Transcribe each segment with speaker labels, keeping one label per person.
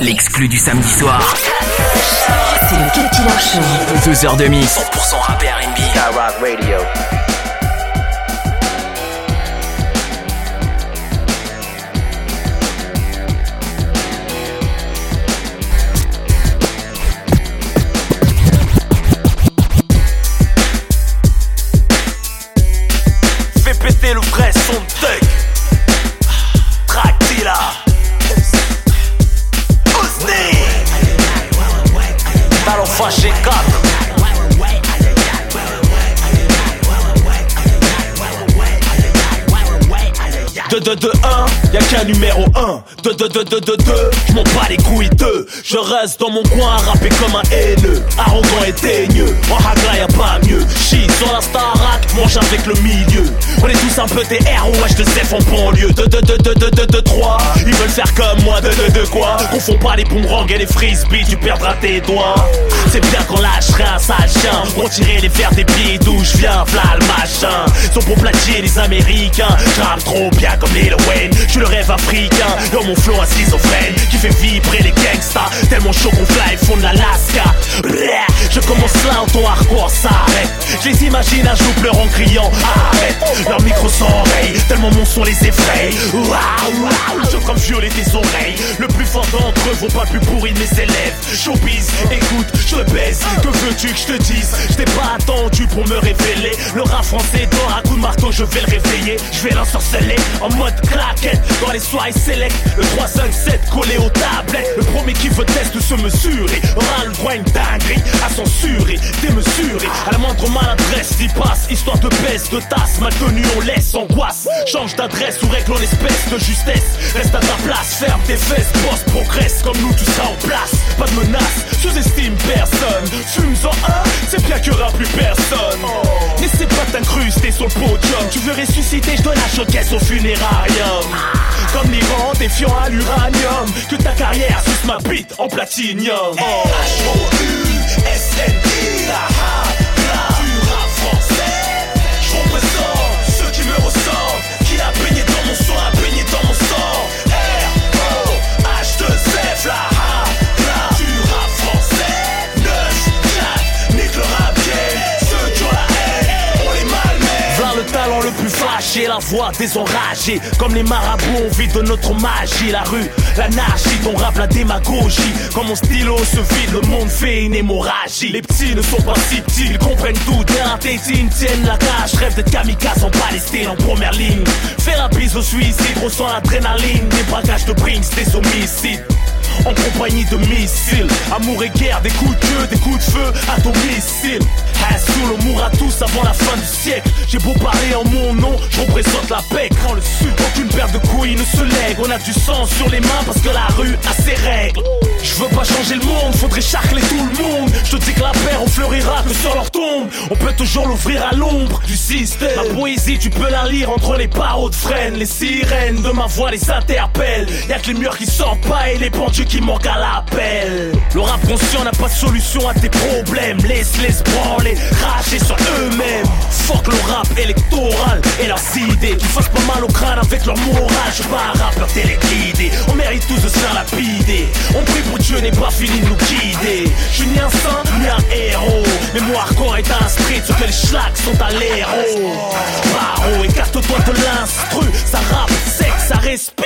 Speaker 1: L'exclu du samedi soir.
Speaker 2: C'est le Cut Killer Show.
Speaker 1: 2 heures de mix. 100% rap et R&B.
Speaker 3: Rock Radio.
Speaker 4: 2 2 2 2 2 2 J'm'en bats les couilles 2 Je reste dans mon coin à rapper comme un haineux. Arrogant et teigneux. En hagla y'a pas mieux. Chie sur la starac Mange avec le milieu. On est tous un peu des ROH de Zef en banlieue. 2 2 2 2 2 2 2 3 Ils veulent faire comme moi 2 2 2 quoi? Confonds pas les boomerangs et les frisbees Tu perdras tes doigts. C'est bien qu'on lâcherait un sale chien. Retirer les verres des pieds d'où je viens V'là le machin. Sont pour platier les américains. J'rappe trop bien comme Lil Wayne. Je suis le rêve africain. Mon flow à schizophrène Qui fait vibrer les gangsters. Tellement chaud qu'on fly fond de Je commence là en ton hardcore s'arrête Je les imagine un jour pleurant en criant Arrête Leur micro s'enraye Tellement mon son les effraie. Waouh Je comme violer tes oreilles. Le plus fort d'entre eux vaut pas plus pourri de mes élèves Showbiz, écoute, je le baise. Que veux-tu que je te dise? Je t'ai pas attendu pour me révéler. Le rap français dort à coup de marteau Je vais le réveiller. Je vais l'ensorceler En mode claquette. Dans les soirées select Le 3, 5, 7 collé aux tablettes. Le premier qui veut test se mesurer Aura le droit à une dinguerie À censurer, démesurer. À la moindre maladresse y passe Histoire de baisse, de tasse. Mal tenu on laisse angoisse. Change d'adresse ou règle en espèce de justesse. Reste à ta place, ferme tes fesses. Boss progresse comme nous tu seras en place. Pas de menace, sous-estime personne. Fumes en un, c'est bien qu'il y aura plus personne. N'essaie pas t'incruster sur le podium. Tu veux ressusciter, je donne la showcase au funérarium. Comme l'Iran, défiant à l'uranium. Que ta carrière suce ma bite en platinium. H-O-U-S-N-I, la fâché, la voix désenragée Comme les marabouts, on vit de notre magie. La rue, l'anarchie, ton rap, la démagogie. Quand mon stylo se vide, le monde fait une hémorragie. Les petits ne sont pas si petits, ils comprennent tout. La tétine, tiennent la cage Rêve d'être kamikaze en Palestine, en première ligne. Fais la bise au suicide, ressens l'adrénaline. Des braquages de Brinks, des homicides. En compagnie de missiles. Amour et guerre, des coups de queue, des coups de feu à ton missile. Hassoul, on mourra tous avant la fin du siècle. J'ai beau parler en mon nom, je représente la paix. Quand le sud, aucune paire de couilles ne se lègue. On a du sang sur les mains parce que la rue a ses règles. Je veux pas changer le monde, faudrait charcler tout le monde. Je te dis que la paix on fleurira que sur leur tombe. On peut toujours l'ouvrir à l'ombre du système. Ma poésie, tu peux la lire entre les barreaux de freine. Les sirènes de ma voix les interpellent. Y'a que les murs qui pas et les pendus qui manquent à l'appel. Le rap conscient n'a pas de solution à tes problèmes. Laisse-les se cracher sur eux-mêmes. Fuck le rap électoral et leurs idées. Qui fassent pas mal au crâne avec leur morale. Je pas un rappeur téléguidé. On mérite tous de se faire lapider. On prie pour Dieu n'est pas fini de nous guider. Je suis ni un saint, ni un héros. Mais moi, hardcore est un street, ce que les schlags sont à l'héros. Paro, écarte-toi de l'instru. Ça rappe sec, ça respire.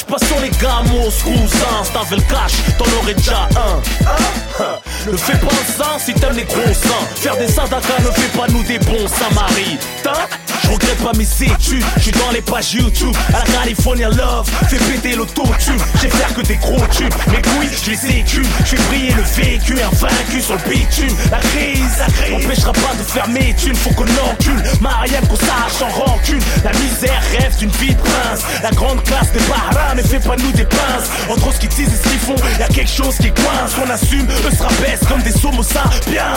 Speaker 4: Crache pas sur les gamos, cousins. Si t'avais le cash, t'en aurais déjà un. Hein? Ne fais pas un sein si t'aimes les gros seins. Faire des sadakas ne fait pas nous des bons samaritains. Je regrette pas mes études, je suis dans les pages YouTube. À la California Love, fais péter l'autotune. J'ai faire que des gros tubes. Mes couilles, je les écume. Je briller le véhicule, invaincu sur le bitume. La crise, la m'empêchera pas de faire mes thunes. Faut qu'on encule. Mariam qu'on s'arrache en La misère rêve d'une vie de prince. La grande classe des Bahra ne fait pas nous des pinces. Entre ce qu'ils disent et ce qu'ils font, y quelque chose qui coince. On assume, eux se rabaissent comme des homo sapiens.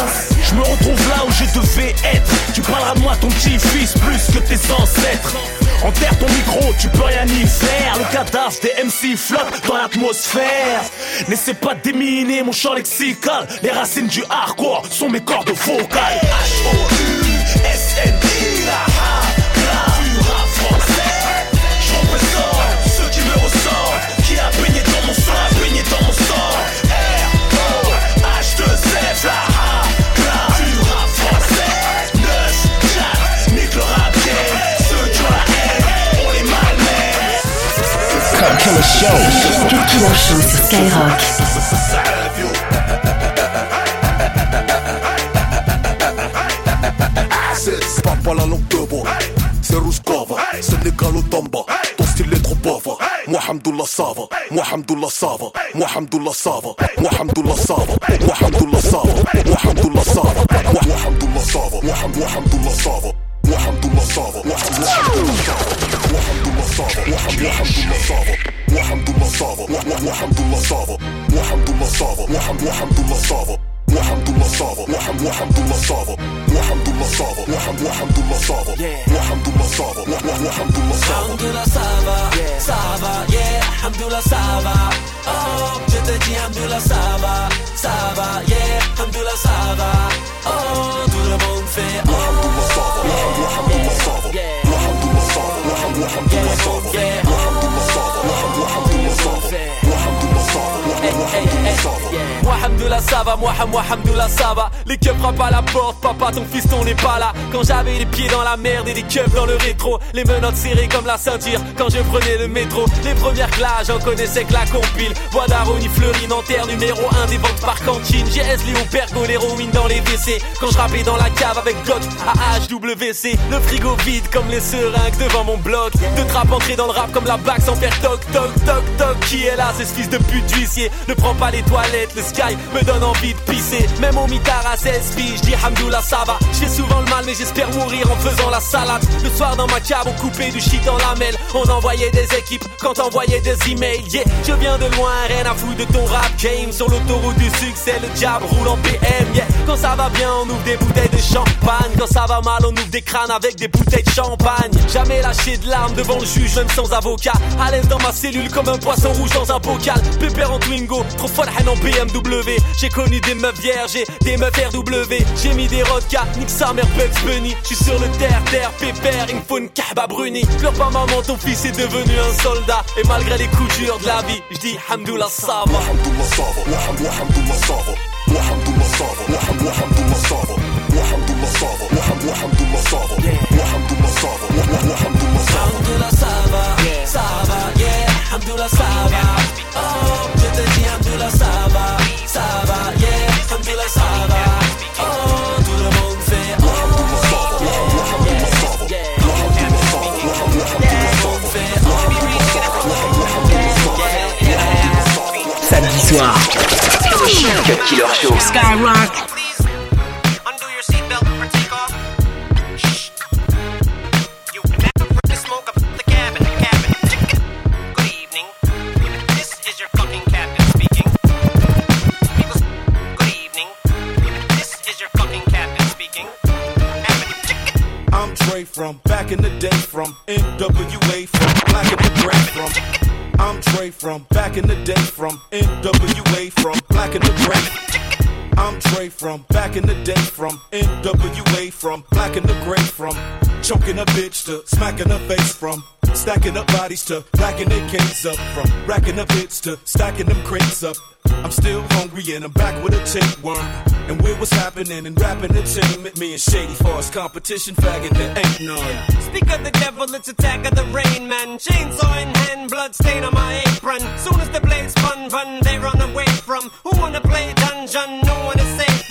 Speaker 4: Je me retrouve là où je devais être. Tu parleras de moi, ton petit-fils, plus que tes ancêtres. Enterre ton micro, tu peux rien y faire. Le cadavre des MC flotte dans l'atmosphère. N'essaie pas déminer mon champ lexical. Les racines du hardcore sont mes cordes vocales.
Speaker 2: Rock. C'est pas
Speaker 4: pas la langue de bois, c'est Rouskava, c'est Négalo Tamba, ton style est trop pauvre. Moi Hamdoullah Sava, moi Sava, moi Sava, moi Sava, الله صافا وحمد وحمد الله صافا وحمد الله صافا وحمد وحمد الله صافا وحمد الله صافا وحمد وحمد الله صافا وحمد الله صافا وحمد الله صافا
Speaker 3: الحمد لله صافا صافا يا الحمد لله صافا اوه جدتي الحمد لله صافا صافا يا الحمد لله صافا اوه tout le monde fait
Speaker 4: وحمد صافا وحمد الله صافا وحمد الله صافا وحمد الله صافا وحمد الله صافا وحمد الله
Speaker 3: Ça moi moi ça Les keufs frappent à la porte, papa ton fiston n'est pas là. Quand j'avais les pieds dans la merde et les keufs dans le rétro Les menottes serrées comme la ceinture quand je prenais le métro. Les premières classes j'en connaissais que la compile. Bois d'Aroni, Fleury, Nanterre, numéro 1 des ventes par cantine. GS, Léo, Pergo, l'héroïne dans les WC Quand je rappais dans la cave avec Glock à HWC Le frigo vide comme les seringues devant mon bloc. De trap entrer dans le rap comme la bague sans faire toc toc toc toc. Qui est là, c'est ce fils de pute d'huissier. Ne prends pas les toilettes, le sky me donne envie de pisser. Même au mitard à 16 filles, je dis Hamdoullah ça va. Je fais souvent le mal mais j'espère mourir en faisant la salade. Le soir dans ma cave on coupait du shit dans la mêle. On envoyait des équipes quand envoyait des emails. Yeah, je viens de loin, rien à foutre de ton rap game Sur l'autoroute du succès, le diable roule en PM Yeah, quand ça va bien on ouvre des bouteilles de champagne. Quand ça va mal on ouvre des crânes avec des bouteilles de champagne. Jamais lâché de larmes devant le juge même sans avocat. À l'aise dans ma cellule comme un poisson rouge dans un bocal. Pépère en Twingo, trop folle en BMW j'ai connu des meufs vierges et des meufs RW. J'ai mis des rodkas, nique sa mère Bugs Bunny. J'suis sur le terre, terre, pépère, il me faut une caba bruni. Pleure pas maman, ton fils est devenu un soldat. Et malgré les coups durs de la vie, j'dis Hamdoullah
Speaker 4: Sava.
Speaker 3: Hamdoullah Sava, Hamdoullah Sava, Hamdoullah Sava, Hamdoullah
Speaker 5: Sava, Hamdoullah Sava. Speaking. Cabin.
Speaker 6: I'm Dre from back in the day from NWA from Black and the I'm from back in the day from NWA from from back in the day from NWA from Black and the Gray from choking a bitch to smacking her face from stacking up bodies to racking their cans up from racking up hits to stacking them crates up I'm still hungry and I'm back with a tapeworm. And with what's happening in rap entertainment, me and Shady Force competition faggot there ain't none.
Speaker 5: Speak of the devil, it's attack of the rain man. Chainsaw in hand, blood stain on my apron. Soon as the blades spun, run, they run away from. Who wanna play dungeon? No one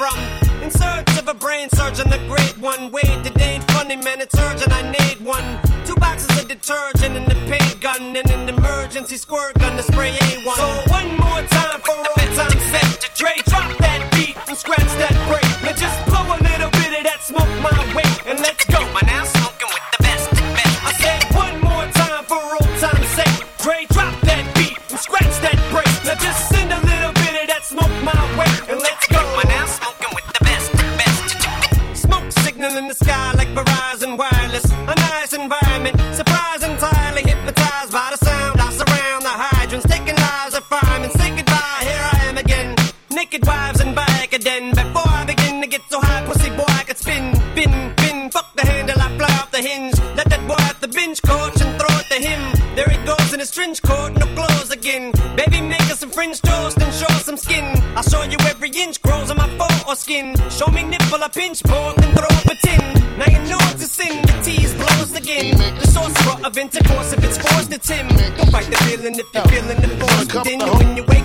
Speaker 5: from. In search of a brain surgeon, the great one. Wait, it ain't funny, man, it's urgent. I need one. Two boxes of detergent and the paint gun, and an emergency squirt gun to spray A1. So boy at the bench coach and throw it to him. There he goes in his trench coat, no clothes again. Baby, make us some French toast and show us some skin. I'll show you every inch grows on my foot or skin. Show me nipple, a pinch pork and throw up a tin. Now you know it's a sin, the tease blows again. The sorcerer of intercourse, if it's forced, it's him. Don't fight the feeling if you're feeling the force within you. When you wake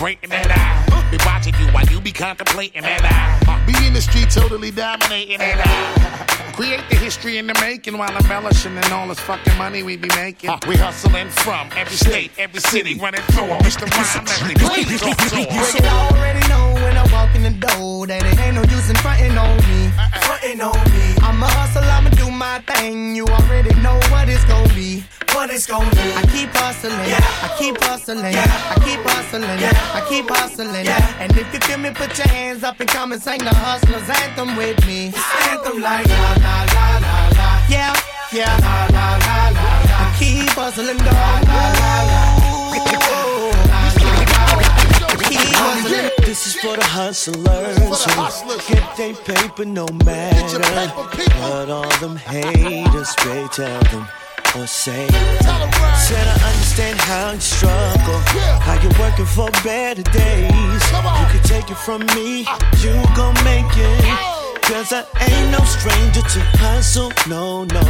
Speaker 7: celebrating that I be watching you while you be contemplating that I be in the street totally dominating that I create the history in the making while embellishing and all this fucking money we be making. We hustling from every state, every city, running through 'em. Mr. Rhyme, Leslie, please talk to 'em.
Speaker 8: You should already when I walk in the door that it ain't no use in frontin' on me. Frontin' on me. I'm a hustle, I'ma do my thing. You already know what it's gonna be. What it's gonna be. I keep hustling. Yeah. I keep hustling. Yeah. I keep hustling. Yeah. I keep hustling. Yeah. And if you feel me, put your hands up and come and sing the hustler's anthem with me. It's anthem like la la la la la. Yeah, yeah. La la la la la. I keep hustling, dog. La la la la.
Speaker 9: This is for the hustlers who get their paper no matter. what all them haters may tell them or say. Said I understand how you struggle, how you're working for better days. You can take it from me, you gon' make it. Cause I ain't no stranger to hustle, no, no.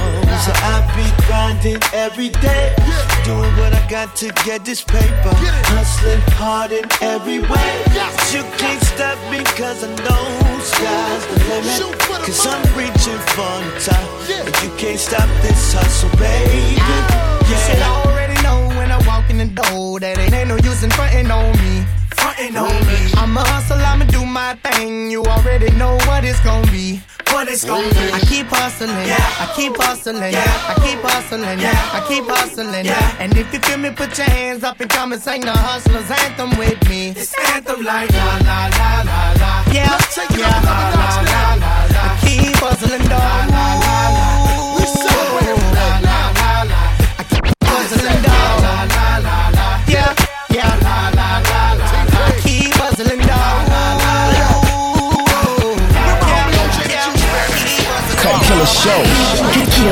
Speaker 9: So I be grinding every day, doing what I got to get this paper. Hustling hard in every way. But You can't stop me cause I know sky's the limit. Cause I'm reaching for the top. And you can't stop this hustle, baby.
Speaker 8: You should
Speaker 9: Yeah.
Speaker 8: already know when I walk in the door that it ain't no use in frontin' on me. Frontin' on me. I'm a hustle, I'ma do my thing. You already know what it's gonna be. What it's gonna be. I keep hustling. Yeah. I keep hustling. Yeah. I keep hustling. Yeah. I keep hustling. Yeah. And if you feel me, put your hands up and come and sing the hustler's anthem with me. It's anthem like la la la la la. Yeah. Yeah. La la la la la. I keep hustling, dog. La la la la. We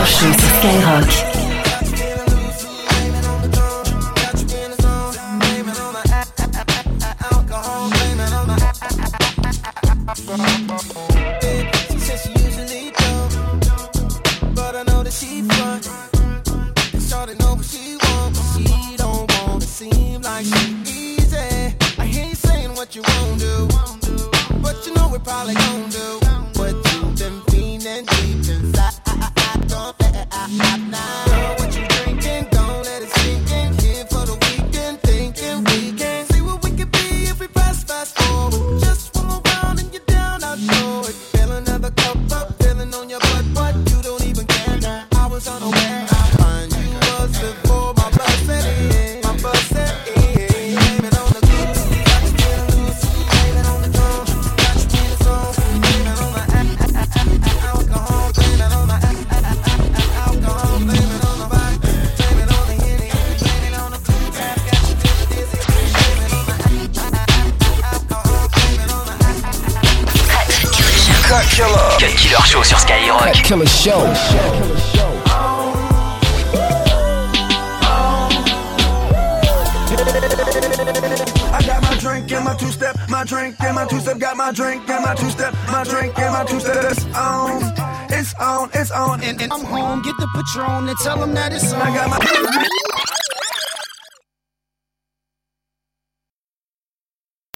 Speaker 8: she easy. I hear you saying what you won't do, but you know we probably gon' do
Speaker 1: Killer. Cut Killer Show sur Skyrock. Cut Killer Show.
Speaker 10: I got my drink and my two step, my drink and my two step, got my drink and my two step, my drink and my two step. It's on, it's on, it's on. And, and I'm home, get the patron and tell them that it's on. I got my.